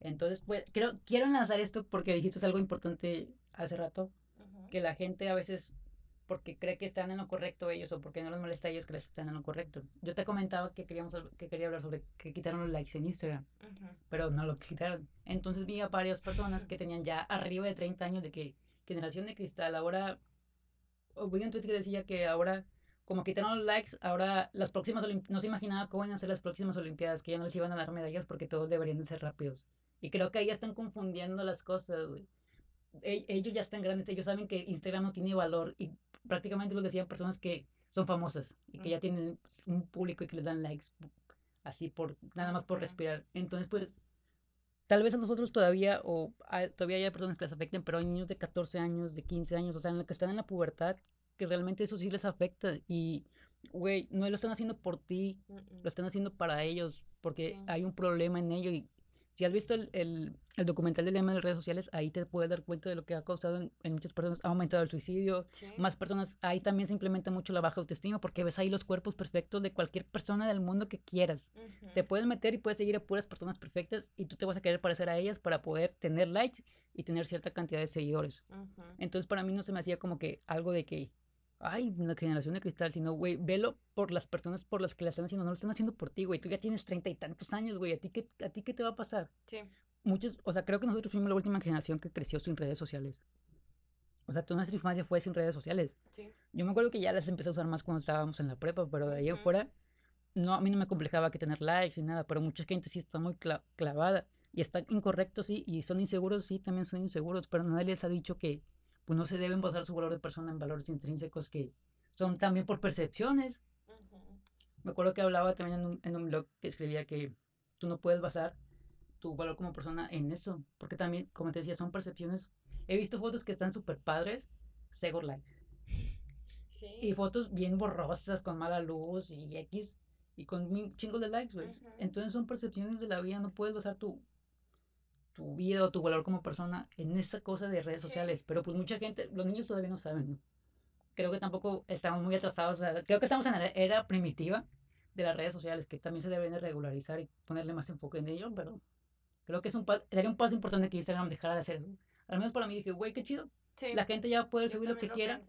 Entonces, pues, creo, quiero lanzar esto porque dijiste algo importante hace rato, que la gente a veces porque cree que están en lo correcto ellos o porque no les molesta a ellos que están en lo correcto. Yo te comentaba que queríamos que quería hablar sobre que quitaron los likes en Instagram, pero no lo quitaron. Entonces vi a varias personas que tenían ya arriba de 30 años de que generación de cristal ahora vi un tweet que decía que ahora como quitaron los likes, ahora las próximas no se imaginaba cómo iban a ser las próximas olimpiadas, que ya no les iban a dar medallas porque todos deberían de ser rápidos. Y creo que ahí están confundiendo las cosas, güey. E, ellos ya están grandes, ellos saben que Instagram no tiene valor y prácticamente lo decían personas que son famosas y que ya tienen un público y que les dan likes así por nada más por respirar. Entonces, pues tal vez a nosotros todavía o todavía hay personas que les afecten, pero hay niños de 14 años, de 15 años, o sea, en los que están en la pubertad que realmente eso sí les afecta y güey, no lo están haciendo por ti, lo están haciendo para ellos, porque hay un problema en ello y si has visto el, el, el documental del tema de redes sociales, ahí te puedes dar cuenta de lo que ha causado en, muchas personas. Ha aumentado el suicidio, más personas, ahí también se implementa mucho la baja autoestima porque ves ahí los cuerpos perfectos de cualquier persona del mundo que quieras. Te puedes meter y puedes seguir a puras personas perfectas y tú te vas a querer parecer a ellas para poder tener likes y tener cierta cantidad de seguidores. Entonces para mí no se me hacía como que algo de que ay, una generación de cristal, sino, güey, velo por las personas por las que la están haciendo, no lo están haciendo por ti, güey. Tú ya tienes treinta y tantos años, güey. ¿A ti, qué, ¿A ti qué te va a pasar? Sí. Muchos, o sea, creo que nosotros fuimos la última generación que creció sin redes sociales. O sea, toda nuestra infancia fue sin redes sociales. Sí. Yo me acuerdo que ya las empecé a usar más cuando estábamos en la prepa, pero de ahí afuera, no, a mí no me complejaba que tener likes ni nada, pero mucha gente sí está muy clavada. Y está incorrecto, sí, y son inseguros, sí, también son inseguros, pero nadie les ha dicho que pues no se deben basar su valor de persona en valores intrínsecos que son también por percepciones. Me acuerdo que hablaba también en un, en un, blog que escribía que tú no puedes basar tu valor como persona en eso, porque también, como te decía, son percepciones. He visto fotos que están súper padres, cego likes. Y fotos bien borrosas, con mala luz y X, y con chingos de likes, güey. Entonces son percepciones de la vida, no puedes basar tu, tu vida o tu valor como persona en esa cosa de redes sociales. Pero pues mucha gente, los niños todavía no saben, Creo que tampoco estamos muy atrasados. creo que estamos en la era primitiva de las redes sociales, que también se deben de regularizar y ponerle más enfoque en ello, pero creo que es un sería un paso importante que Instagram dejara de hacer. Al menos para mí dije, güey, qué chido. la gente ya puede subir lo que quiera,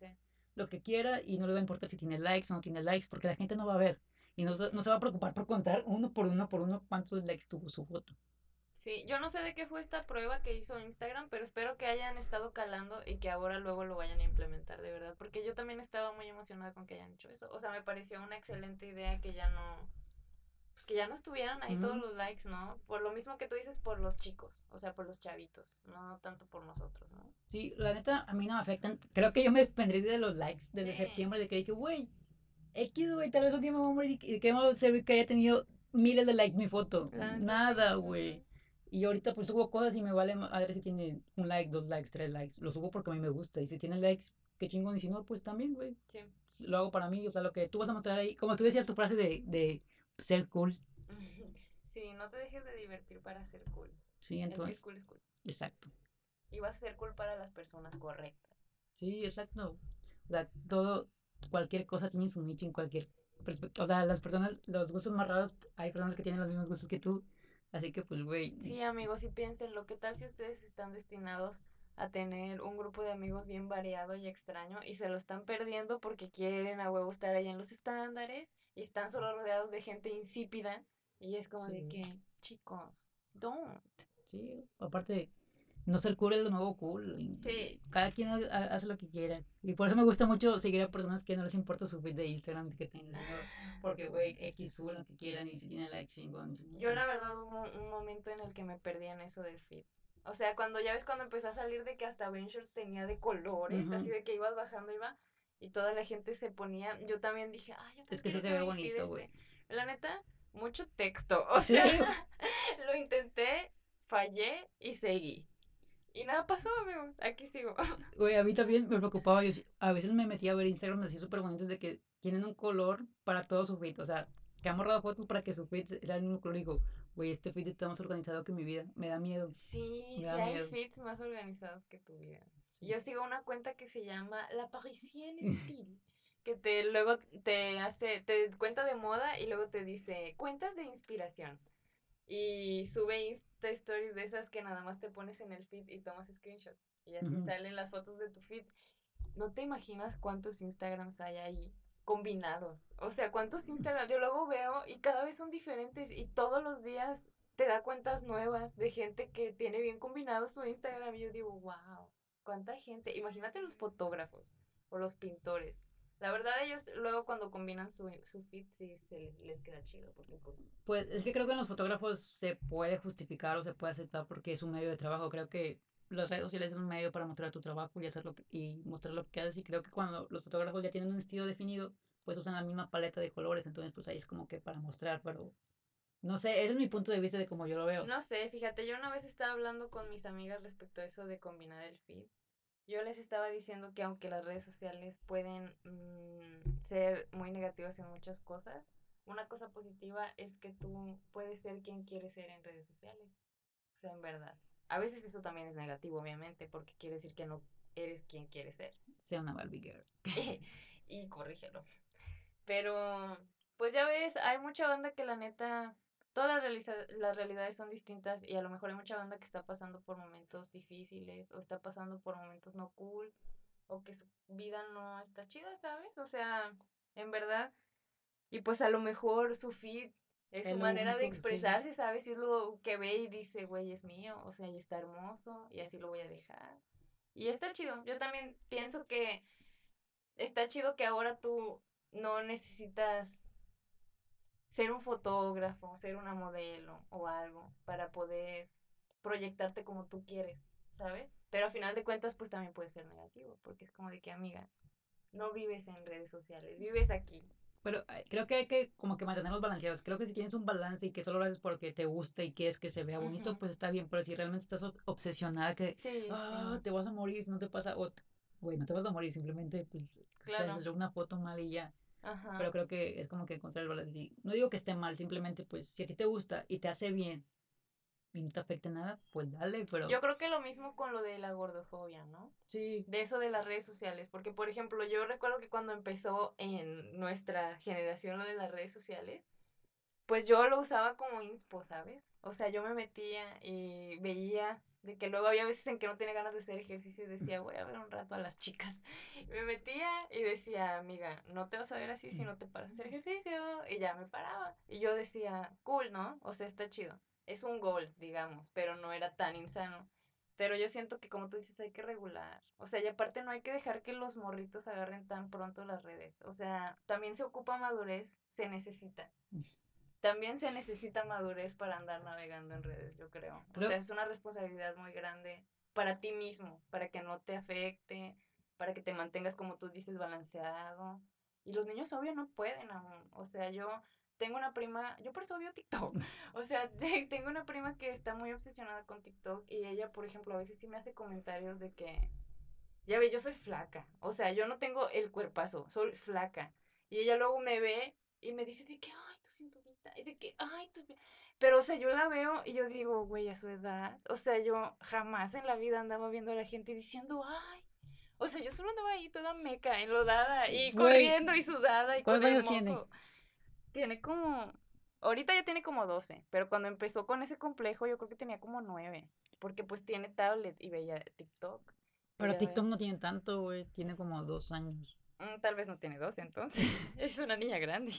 lo que quiera y no le va a importar si tiene likes o no tiene likes, porque la gente no va a ver y no, no se va a preocupar por contar uno por uno por uno cuántos likes tuvo su foto. Sí, yo no sé de qué fue esta prueba que hizo Instagram, pero espero que hayan estado calando y que ahora luego lo vayan a implementar, de verdad, porque yo también estaba muy emocionada con que hayan hecho eso. O sea, me pareció una excelente idea que ya no pues que ya no estuvieran ahí todos los likes, ¿no? Por lo mismo que tú dices por los chicos, o sea, por los chavitos, no tanto por nosotros, ¿no? Sí, la neta a mí no me afectan. Creo que yo me desprendí de los likes desde septiembre de que dije, güey, X, güey, tal vez un día me voy a morir y que me servir que haya tenido miles de likes mi foto. Nada, güey. Y ahorita pues subo cosas y me vale madre si tiene un like, dos likes, tres likes. Lo subo porque a mí me gusta. Y si tiene likes, qué chingón. Y si no, pues también, güey. Sí. Lo hago para mí. O sea, lo que tú vas a mostrar ahí. Como tú decías tu frase de, de ser cool. Sí, no te dejes de divertir para ser cool. Sí, entonces. Es cool, es cool. Exacto. Y vas a ser cool para las personas correctas. Sí, exacto. O sea, todo, cualquier cosa tiene su nicho en cualquier o sea, las personas, los gustos más raros, hay personas que tienen los mismos gustos que tú Así que pues, güey. Sí, amigos, y piénsenlo, ¿qué tal si ustedes están destinados a tener un grupo de amigos bien variado y extraño y se lo están perdiendo porque quieren a huevo estar ahí en los estándares y están solo rodeados de gente insípida y es como de que, chicos, don't. Sí, aparte, no ser cool es lo nuevo cool. Sí. Cada quien hace lo que quiera. Y por eso me gusta mucho seguir a personas que no les importa su feed de Instagram que tengan. Porque, güey, X suben lo que quieran y si tienen like chingón. Yo, la verdad, hubo un momento en el que me perdí en eso del feed. O sea, cuando ya ves cuando empezó a salir de que hasta Ventures tenía de colores, así de que ibas bajando, iba, y toda la gente se ponía, yo también dije, ay, yo Es que sí se ve bonito, güey. Este". La neta, mucho texto. O sea, lo intenté, fallé y seguí. Y nada pasó, amigo. Aquí sigo. Güey, a mí también me preocupaba. Yo a veces me metía a ver Instagram así súper bonitos de que tienen un color para todo su feed. O sea, que han borrado fotos para que su feed sea el mismo color. Y digo, güey, este feed está más organizado que mi vida. Me da miedo. Sí, sí hay feeds más organizados que tu vida. Yo sigo una cuenta que se llama La Parisienne Style. que te luego te hace, te cuenta de moda y luego te dice cuentas de inspiración. Y sube Insta Stories de esas que nada más te pones en el feed y tomas screenshot. Y así salen las fotos de tu feed. No te imaginas cuántos Instagrams hay ahí combinados. O sea, cuántos Instagrams yo luego veo y cada vez son diferentes y todos los días te da cuentas nuevas de gente que tiene bien combinado su Instagram y yo digo, wow, cuánta gente. Imagínate los fotógrafos o los pintores la verdad, ellos luego cuando combinan su, su fit sí se les queda chido, porque pues... Pues es que creo que en los fotógrafos se puede justificar o se puede aceptar porque es un medio de trabajo. Creo que las redes sociales son un medio para mostrar tu trabajo y, hacer y mostrar lo que haces. Y creo que cuando los fotógrafos ya tienen un estilo definido, pues usan la misma paleta de colores. Entonces, pues ahí es como que para mostrar, pero... No sé, ese es mi punto de vista de cómo yo lo veo. No sé, fíjate, yo una vez estaba hablando con mis amigas respecto a eso de combinar el feed. Yo les estaba diciendo que aunque las redes sociales pueden mm, ser muy negativas en muchas cosas, una cosa positiva es que tú puedes ser quien quieres ser en redes sociales. O sea, en verdad. A veces eso también es negativo, obviamente, porque quiere decir que no eres quien quieres ser. Sea una Barbie girl. y corrígelo. Pero, pues ya ves, hay mucha banda que la neta todas las, realidades son distintas y a lo mejor hay mucha banda que está pasando por momentos difíciles o está pasando por momentos no cool o que su vida no está chida, ¿sabes? O sea, en verdad. Y pues a lo mejor su feed es su manera de expresarse, ¿sabes? Y es lo que ve y dice, güey, es mío, o sea, y está hermoso y así lo voy a dejar. Y está chido. Yo también pienso que está chido que ahora tú no necesitas ser un fotógrafo, ser una modelo o algo para poder proyectarte como tú quieres, ¿sabes? Pero a final de cuentas, pues también puede ser negativo, porque es como de que, amiga, no vives en redes sociales, vives aquí. Pero creo que hay que como que mantenerlos balanceados. Creo que si tienes un balance y que solo lo haces porque te gusta y quieres que se vea bonito, pues está bien. Pero si realmente estás obsesionada que ah, te vas a morir si no te pasa, o, bueno, te vas a morir, simplemente pues claro. una foto mal y ya. Pero creo que es como que encontrar el balance. No digo que esté mal, simplemente pues si a ti te gusta y te hace bien y no te afecta nada, pues dale, pero... Yo creo que lo mismo con lo de la gordofobia, ¿no? Sí. De eso de las redes sociales, porque por ejemplo yo recuerdo que cuando empezó en nuestra generación lo de las redes sociales, pues yo lo usaba como inspo, ¿sabes? O sea, yo me metía y veía de que luego había veces en que no tenía ganas de hacer ejercicio y decía, voy a ver un rato a las chicas. me metía y decía, amiga, no te vas a ver así si no te paras a hacer ejercicio. Y ya me paraba. Y yo decía, cool, ¿no? O sea, está chido. Es un goals, digamos, pero no era tan insano. Pero yo siento que, como tú dices, hay que regular. O sea, y aparte no hay que dejar que los morritos agarren tan pronto las redes. O sea, también se ocupa madurez, se necesita también se necesita madurez para andar navegando en redes, yo creo. O sea, es una responsabilidad muy grande para ti mismo, para que no te afecte, para que te mantengas, como tú dices, balanceado. Y los niños, obvio, no pueden aún. O sea, yo tengo una prima, yo por eso odio TikTok. O sea, tengo una prima que está muy obsesionada con TikTok y ella, por ejemplo, a veces sí me hace comentarios de que, ya ve, yo soy flaca. O sea, yo no tengo el cuerpazo, soy flaca. Y ella luego me ve y me dice de que, ay, tu cinturita, y de que, ay. Pero, o sea, yo la veo y yo digo, güey, a su edad, o sea, yo jamás en la vida andaba viendo a la gente diciendo, ay, o sea, yo solo andaba ahí toda meca, enlodada, y corriendo y sudada, y ¿Cuántos años tiene? Tiene como, ahorita ya tiene como 12, pero cuando empezó con ese complejo yo creo que tenía como 9, porque pues tiene tablet y veía TikTok. Pero TikTok no tiene tanto, güey, tiene como dos años. Mm, tal vez no tiene 12 entonces. es una niña grande.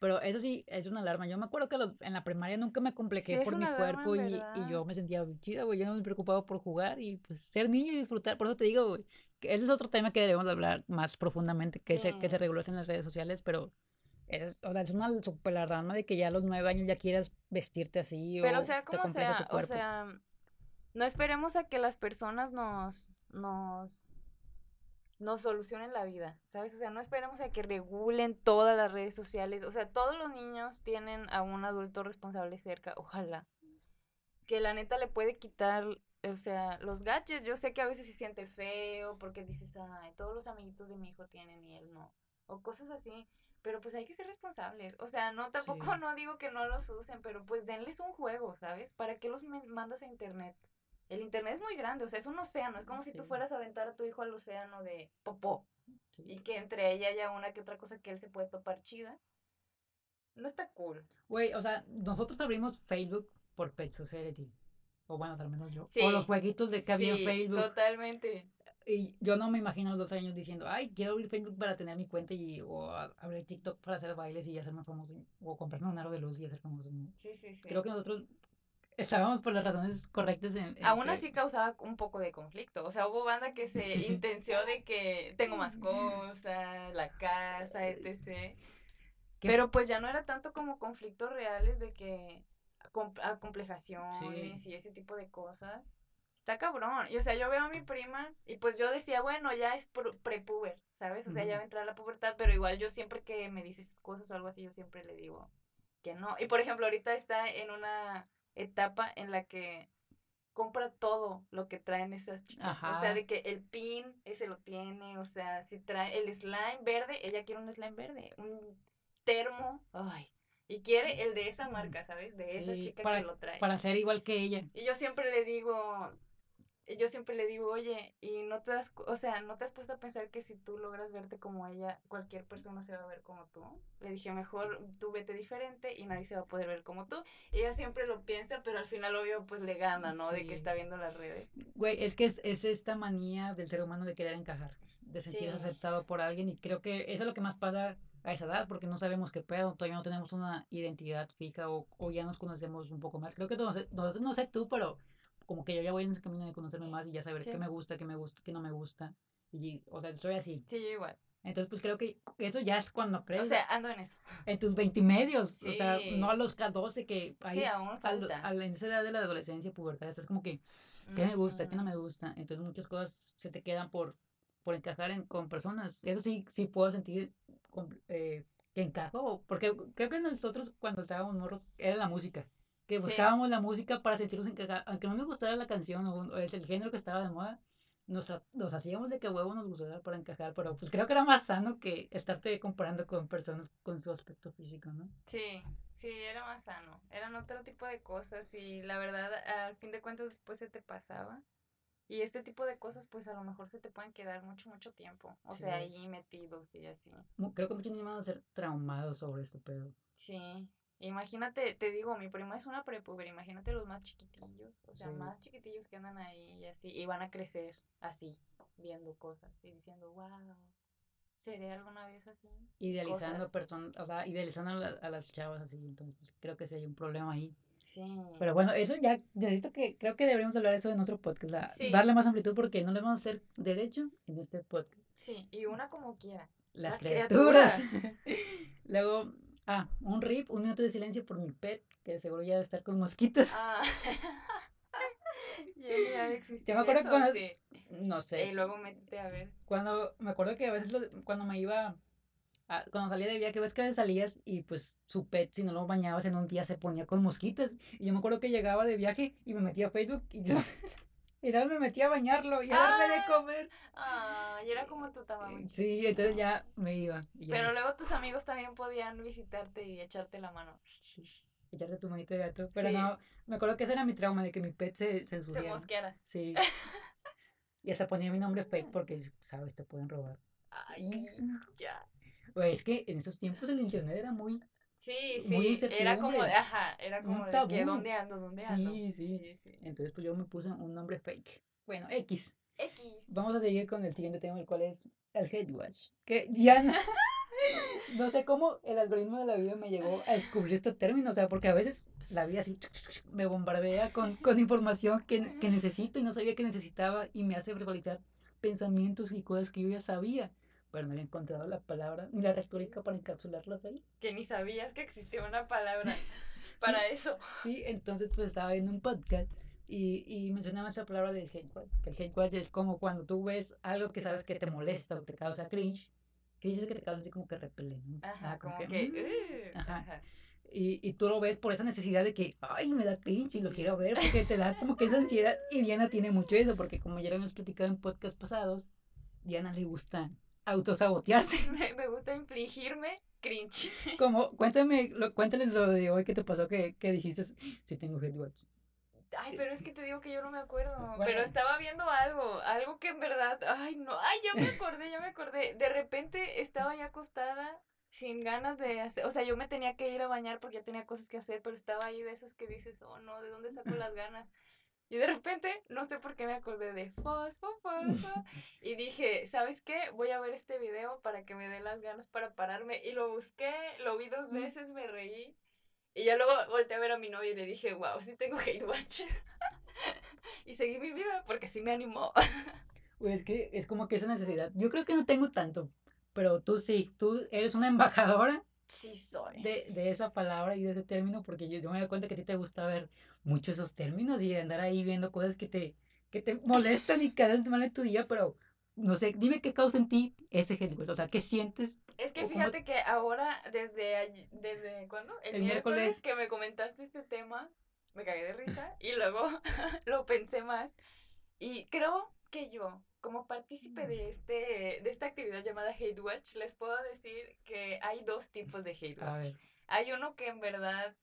Pero eso sí, es una alarma. Yo me acuerdo que en la primaria nunca me compliqué por mi cuerpo y, y, yo me sentía chida, güey. Yo no me preocupaba por jugar y pues ser niño y disfrutar. Por eso te digo, güey, que ese es otro tema que debemos hablar más profundamente, que, se, que se reguló en las redes sociales, pero es, o sea, es una super alarma de que ya a los nueve años ya quieras vestirte así. Pero o sea, como sea, o sea, no esperemos a que las personas nos, nos nos solucionen la vida, ¿sabes? O sea, no esperemos a que regulen todas las redes sociales. O sea, todos los niños tienen a un adulto responsable cerca, ojalá. Que la neta le puede quitar, o sea, los gadgets. Yo sé que a veces se siente feo porque dices, ay, todos los amiguitos de mi hijo tienen y él no. O cosas así. Pero pues hay que ser responsables. O sea, no, tampoco no digo que no los usen, pero pues denles un juego, ¿sabes? ¿Para qué los mandas a internet? El internet es muy grande, o sea, es un océano, es como si tú fueras a aventar a tu hijo al océano de popó. Y que entre ella haya una que otra cosa que él se puede topar chida. No está cool. Güey, o sea, nosotros abrimos Facebook por Pet Society. O bueno, al menos yo. o los jueguitos de que había en Facebook. Totalmente. Y yo no me imagino a los dos años diciendo, ay, quiero abrir Facebook para tener mi cuenta y o abrir TikTok para hacer bailes y hacerme famoso. O comprarme un aro de luz y hacer famoso. Sí, sí, sí. Creo que nosotros estábamos por las razones correctas. En, Aún así causaba un poco de conflicto. O sea, hubo banda que se intenció de que tengo más cosas, la casa, etc. Pero pues ya no era tanto como conflictos reales de que acomplejaciones y ese tipo de cosas. Está cabrón. Y o sea, yo veo a mi prima y pues yo decía, bueno, ya es prepuber, ¿sabes? O sea, ya va a entrar a la pubertad, pero igual yo siempre que me dice esas cosas o algo así, yo siempre le digo que no. Y por ejemplo, ahorita está en una etapa en la que compra todo lo que traen esas chicas. O sea, de que el pin, ese lo tiene, o sea, si trae el slime verde, ella quiere un slime verde, un termo, ay, y quiere el de esa marca, ¿sabes? De esa chica que lo trae. Para ser igual que ella. Y yo siempre le digo, yo siempre le digo, oye, y no te das, o sea, no te has puesto a pensar que si tú logras verte como ella, cualquier persona se va a ver como tú. Le dije, mejor tú vete diferente y nadie se va a poder ver como tú. Ella siempre lo piensa, pero al final, obvio, pues le gana, ¿no? De que está viendo las redes. Güey, es que es, esta manía del ser humano de querer encajar, de sentirse aceptado por alguien y creo que eso es lo que más pasa a esa edad, porque no sabemos qué pedo, todavía no tenemos una identidad fija o, o ya nos conocemos un poco más. Creo que no, no, no sé tú, pero como que yo ya voy en ese camino de conocerme más y ya saber qué me gusta, qué me gusta, qué no me gusta. Y, o sea, soy así. Sí, yo igual. Entonces, pues creo que eso ya es cuando crees. O sea, ando en eso. En tus 20 medios. O sea, no a los 12 que hay. Sí, aún falta. A, en esa edad de la adolescencia, pubertad, es como que, ¿qué me gusta? ¿Qué no me gusta? Entonces, muchas cosas se te quedan por, por encajar en, con personas. Eso sí, sí puedo sentir eh, que encajo. Porque creo que nosotros, cuando estábamos morros, era la música que buscábamos la música para sentirnos encajados, aunque no nos gustara la canción o, es el género que estaba de moda, nos, nos hacíamos de que huevo nos gustara para encajar, pero pues creo que era más sano que estarte comparando con personas con su aspecto físico, ¿no? Sí, sí, era más sano, eran otro tipo de cosas y la verdad, al fin de cuentas después se te pasaba. Y este tipo de cosas, pues a lo mejor se te pueden quedar mucho, mucho tiempo. O sea, ahí metidos y así. Creo que muchos niños van a ser traumados sobre este pedo. Sí, Imagínate, te digo, mi prima es una prepuber, imagínate los más chiquitillos, o sea, más chiquitillos que andan ahí y así, y van a crecer así, viendo cosas y diciendo, wow, ¿seré alguna vez así? Idealizando personas, o sea, idealizando a, las chavas así, entonces pues, creo que sí hay un problema ahí. Sí. Pero bueno, eso ya, necesito que, creo que deberíamos hablar de eso en nuestro podcast, darle más amplitud porque no le vamos a hacer derecho en este podcast. Sí, y una como quiera. Las, criaturas. Luego, Ah, un rip, un minuto de silencio por mi pet, que seguro ya debe estar con mosquitos. Ah. ya, Yo me acuerdo cuando. No sé. Y luego metiste a ver. Cuando. Me acuerdo que a veces cuando me iba. cuando salía de viaje, ves que a veces salías y pues su pet, si no lo bañabas en un día, se ponía con mosquitos. Y yo me acuerdo que llegaba de viaje y me metía a Facebook y yo. Y me metía a bañarlo y a darle de ah, comer. Ah, y era como tu tamaño. Sí, entonces ya me iba. Pero luego tus amigos también podían visitarte y echarte la mano. Sí, echarte tu manito de gato. Pero no, me acuerdo que ese era mi trauma, de que mi pet se, se ensuciara. Se mosqueara. Sí. y hasta ponía mi nombre fake porque, sabes, te pueden robar. Ay, ya. Pues es que en esos tiempos el internet era muy Sí, sí, era como de, ajá, era como de que dónde ando, dónde ando. Sí, sí, sí, Entonces pues yo me puse un nombre fake. Bueno, X. X. Vamos a seguir con el siguiente tema, el cual es el hate watch. Que ya no sé cómo el algoritmo de la vida me llevó a descubrir este término, o sea, porque a veces la vida así me bombardea con, con información que, que, necesito y no sabía que necesitaba y me hace verbalizar pensamientos y cosas que yo ya sabía, pero no había encontrado la palabra ni la retórica para encapsularlas ahí. Que ni sabías que existía una palabra para eso. Sí, entonces pues estaba viendo un podcast y, y mencionaba esta palabra del hate watch, que el hate watch es como cuando tú ves algo que sabes que te molesta o te causa cringe, cringe es que te causa así como que repele, ¿no? Ajá, como, que, mm, ajá. Y, y, tú lo ves por esa necesidad de que, ay, me da cringe y lo quiero ver, porque te da como que esa ansiedad. Y Diana tiene mucho eso, porque como ya lo hemos platicado en podcast pasados, Diana le gusta autosabotearse. Me, me gusta infligirme cringe. Como, cuéntame, lo, cuéntales lo de hoy que te pasó que, que dijiste, si tengo hate watch. Ay, pero es que te digo que yo no me acuerdo. Pero estaba viendo algo, algo que en verdad, ay, no, ay, ya me acordé, ya me acordé. De repente estaba ya acostada sin ganas de hacer, o sea, yo me tenía que ir a bañar porque ya tenía cosas que hacer, pero estaba ahí de esas que dices, oh no, ¿de dónde saco las ganas? Y de repente, no sé por qué me acordé de fosfo, fosfo. Y dije, ¿sabes qué? Voy a ver este video para que me dé las ganas para pararme. Y lo busqué, lo vi dos veces, me reí. Y ya luego volteé a ver a mi novio y le dije, wow, sí tengo hate watch. y seguí mi vida porque sí me animó. Pues es que es como que esa necesidad. Yo creo que no tengo tanto, pero tú sí, tú eres una embajadora. Sí, soy. De, de esa palabra y de ese término, porque yo, yo me doy cuenta que a ti te gusta ver mucho esos términos y andar ahí viendo cosas que te, que te molestan y que hacen mal en tu día, pero no sé, dime qué causa en ti ese hate watch, o sea, ¿qué sientes? Es que fíjate que ahora, desde, desde ¿cuándo? El, miércoles, que me comentaste este tema, me cagué de risa y luego lo pensé más y creo que yo, como partícipe de, este, de esta actividad llamada Hate Watch, les puedo decir que hay dos tipos de Hate Watch. Hay uno que en verdad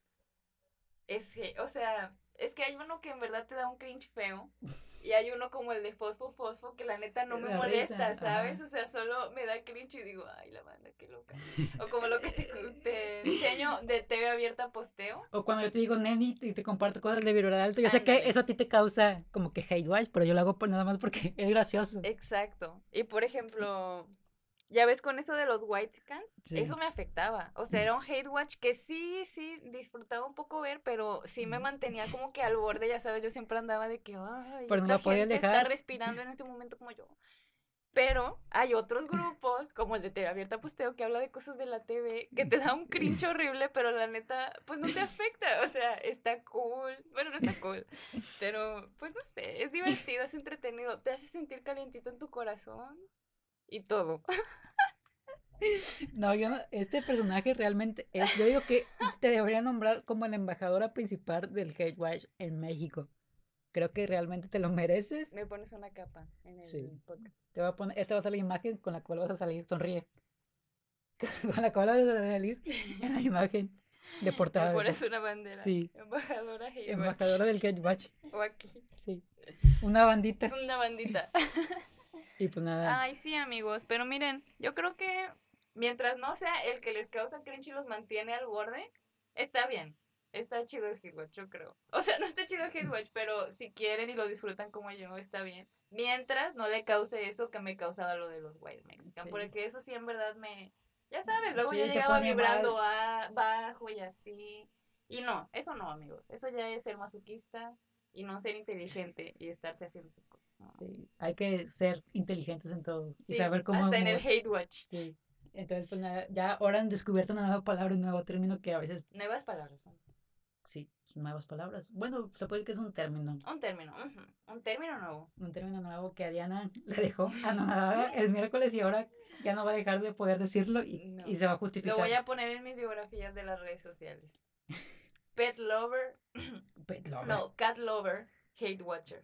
es, o sea, es que hay uno que en verdad te da un cringe feo y hay uno como el de Fosfo Fosfo que la neta no me molesta, ¿sabes? O sea, solo me da cringe y digo, ay, la banda, qué loca. O como lo que te, te enseño de TV abierta posteo. O cuando yo te digo neni y te comparto cosas de viral alto. Yo sé que eso a ti te causa como que hate watch, pero yo lo hago por nada más porque es gracioso. Exacto. Y por ejemplo, ya ves, con eso de los white scans, eso me afectaba. O sea, era un hate watch que sí, sí, disfrutaba un poco ver, pero sí me mantenía como que al borde, ya sabes, yo siempre andaba de que, ay, pero no gente está respirando en este momento como yo. Pero hay otros grupos, como el de TV Abierta Posteo, que habla de cosas de la TV, que te da un cringe horrible, pero la neta, pues no te afecta. O sea, está cool. Bueno, no está cool. Pero, pues no sé, es divertido, es entretenido. Te hace sentir calientito en tu corazón y todo. No, yo no, este personaje realmente es, yo digo que te debería nombrar como la embajadora principal del Hate Watch en México. Creo que realmente te lo mereces. Me pones una capa en el podcast. Te voy a poner, esta va a ser la imagen con la cual vas a salir, sonríe. Con la cual vas a salir en la imagen de portada. Me pones una bandera. Sí. Embajadora Embajadora del Hate Watch. O aquí. Sí. Una bandita. Una bandita. Y pues nada. Ay, sí, amigos. Pero miren, yo creo que mientras no sea el que les causa cringe y los mantiene al borde, está bien. Está chido el Hitwatch, yo creo. O sea, no está chido el Hitwatch, pero si quieren y lo disfrutan como yo, está bien. Mientras no le cause eso que me causaba lo de los White Mexican. Porque eso sí, en verdad me. Ya sabes, luego ya llegaba vibrando a, bajo y así. Y no, eso no, amigos. Eso ya es ser masoquista y no ser inteligente y estarse haciendo esas cosas. ¿no? Sí, hay que ser inteligentes en todo y saber cómo. Hasta en el hate watch. Sí. Entonces, pues nada, ya ahora han descubierto una nueva palabra, un nuevo término que a veces. Nuevas palabras son. Sí, nuevas palabras. Bueno, se puede decir que es un término. Un término, un término nuevo. Un término nuevo que a Diana le dejó anonadada el miércoles y ahora ya no va a dejar de poder decirlo y, y se va a justificar. Lo voy a poner en mis biografías de las redes sociales. Pet lover. Pet lover. No, cat lover, hate watcher.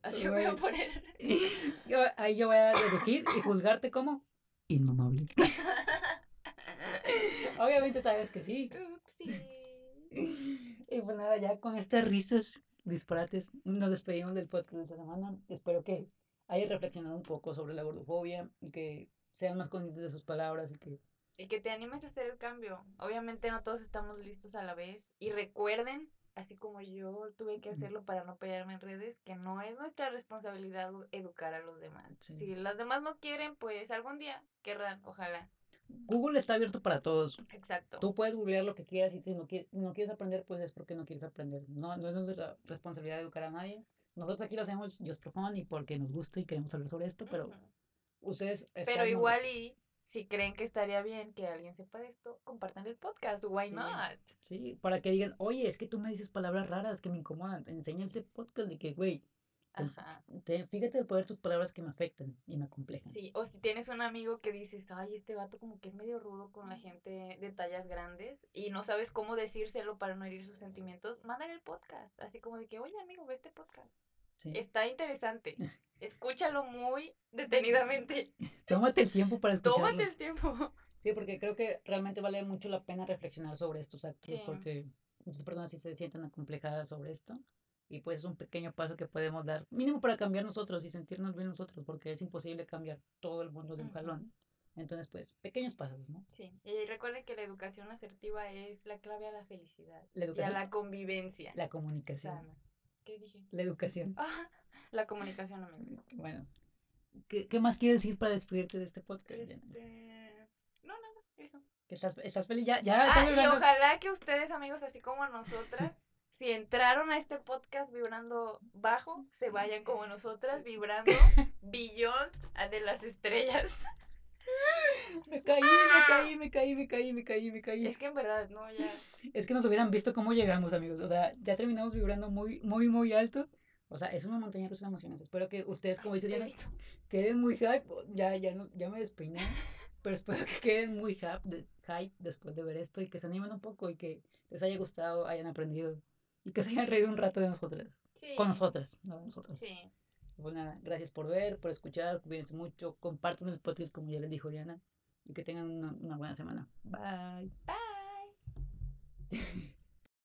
Así voy a poner. Yo, ahí yo voy a deducir y juzgarte como inmamable. Obviamente sabes que sí. Y pues nada, ya con estas risas disparates nos despedimos del podcast de esta semana. Espero que hayas reflexionado un poco sobre la gordofobia y que sean más conscientes de sus palabras y que... Y que te animes a hacer el cambio. Obviamente no todos estamos listos a la vez. Y recuerden, así como yo tuve que hacerlo para no pelearme en redes, que no es nuestra responsabilidad educar a los demás. Si las demás no quieren, pues algún día querrán, ojalá. Google está abierto para todos. Exacto. Tú puedes googlear lo que quieras y si no quieres, no quieres aprender, pues es porque no quieres aprender. No, no es nuestra responsabilidad educar a nadie. Nosotros aquí lo hacemos just for fun y porque nos gusta y queremos hablar sobre esto, pero ustedes... Pero igual y si creen que estaría bien que alguien sepa de esto, compartan el podcast, why not? Sí, para que digan, oye, es que tú me dices palabras raras que me incomodan, enseña este podcast de que, güey, fíjate el poder de tus palabras que me afectan y me acomplejan. Sí, o si tienes un amigo que dices, ay, este vato como que es medio rudo con la gente de tallas grandes y no sabes cómo decírselo para no herir sus sentimientos, mándale el podcast, así como de que, oye amigo, ve este podcast. Está interesante. Escúchalo muy detenidamente. Tómate el tiempo para escucharlo. Tómate el tiempo. Sí, porque creo que realmente vale mucho la pena reflexionar sobre estos actos porque muchas personas sí se sienten acomplejadas sobre esto y pues es un pequeño paso que podemos dar, mínimo para cambiar nosotros y sentirnos bien nosotros, porque es imposible cambiar todo el mundo de un jalón. Entonces, pues, pequeños pasos, ¿no? Sí, y recuerden que la educación asertiva es la clave a la felicidad y a la convivencia. La comunicación. ¿Qué dije? La educación. la comunicación, amigo. Bueno, ¿qué, ¿qué, más quieres decir para despedirte de este podcast? Este... No, nada, eso. ¿Estás, estás feliz? Ya, ya ah, y ojalá que ustedes, amigos, así como nosotras, si entraron a este podcast vibrando bajo, se vayan como nosotras vibrando billón de las estrellas. Me caí, me caí, me caí, me caí, me caí, me caí. Es que en verdad, no, ya. Es que nos hubieran visto cómo llegamos, amigos. O sea, ya terminamos vibrando muy, muy, muy alto. O sea, es una montaña rusa de emociones. Espero que ustedes, como dicen, queden muy hype. Ya, ya, no, ya me despeiné. Pero espero que queden muy hype, hype después de ver esto y que se animen un poco y que les haya gustado, hayan aprendido y que se hayan reído un rato de nosotros. Sí. Con nosotras, no de nosotros. Sí. Pues nada, gracias por ver, por escuchar, cuídense mucho, compartan el podcast como ya les dijo Diana y que tengan una, una buena semana. Bye. Bye.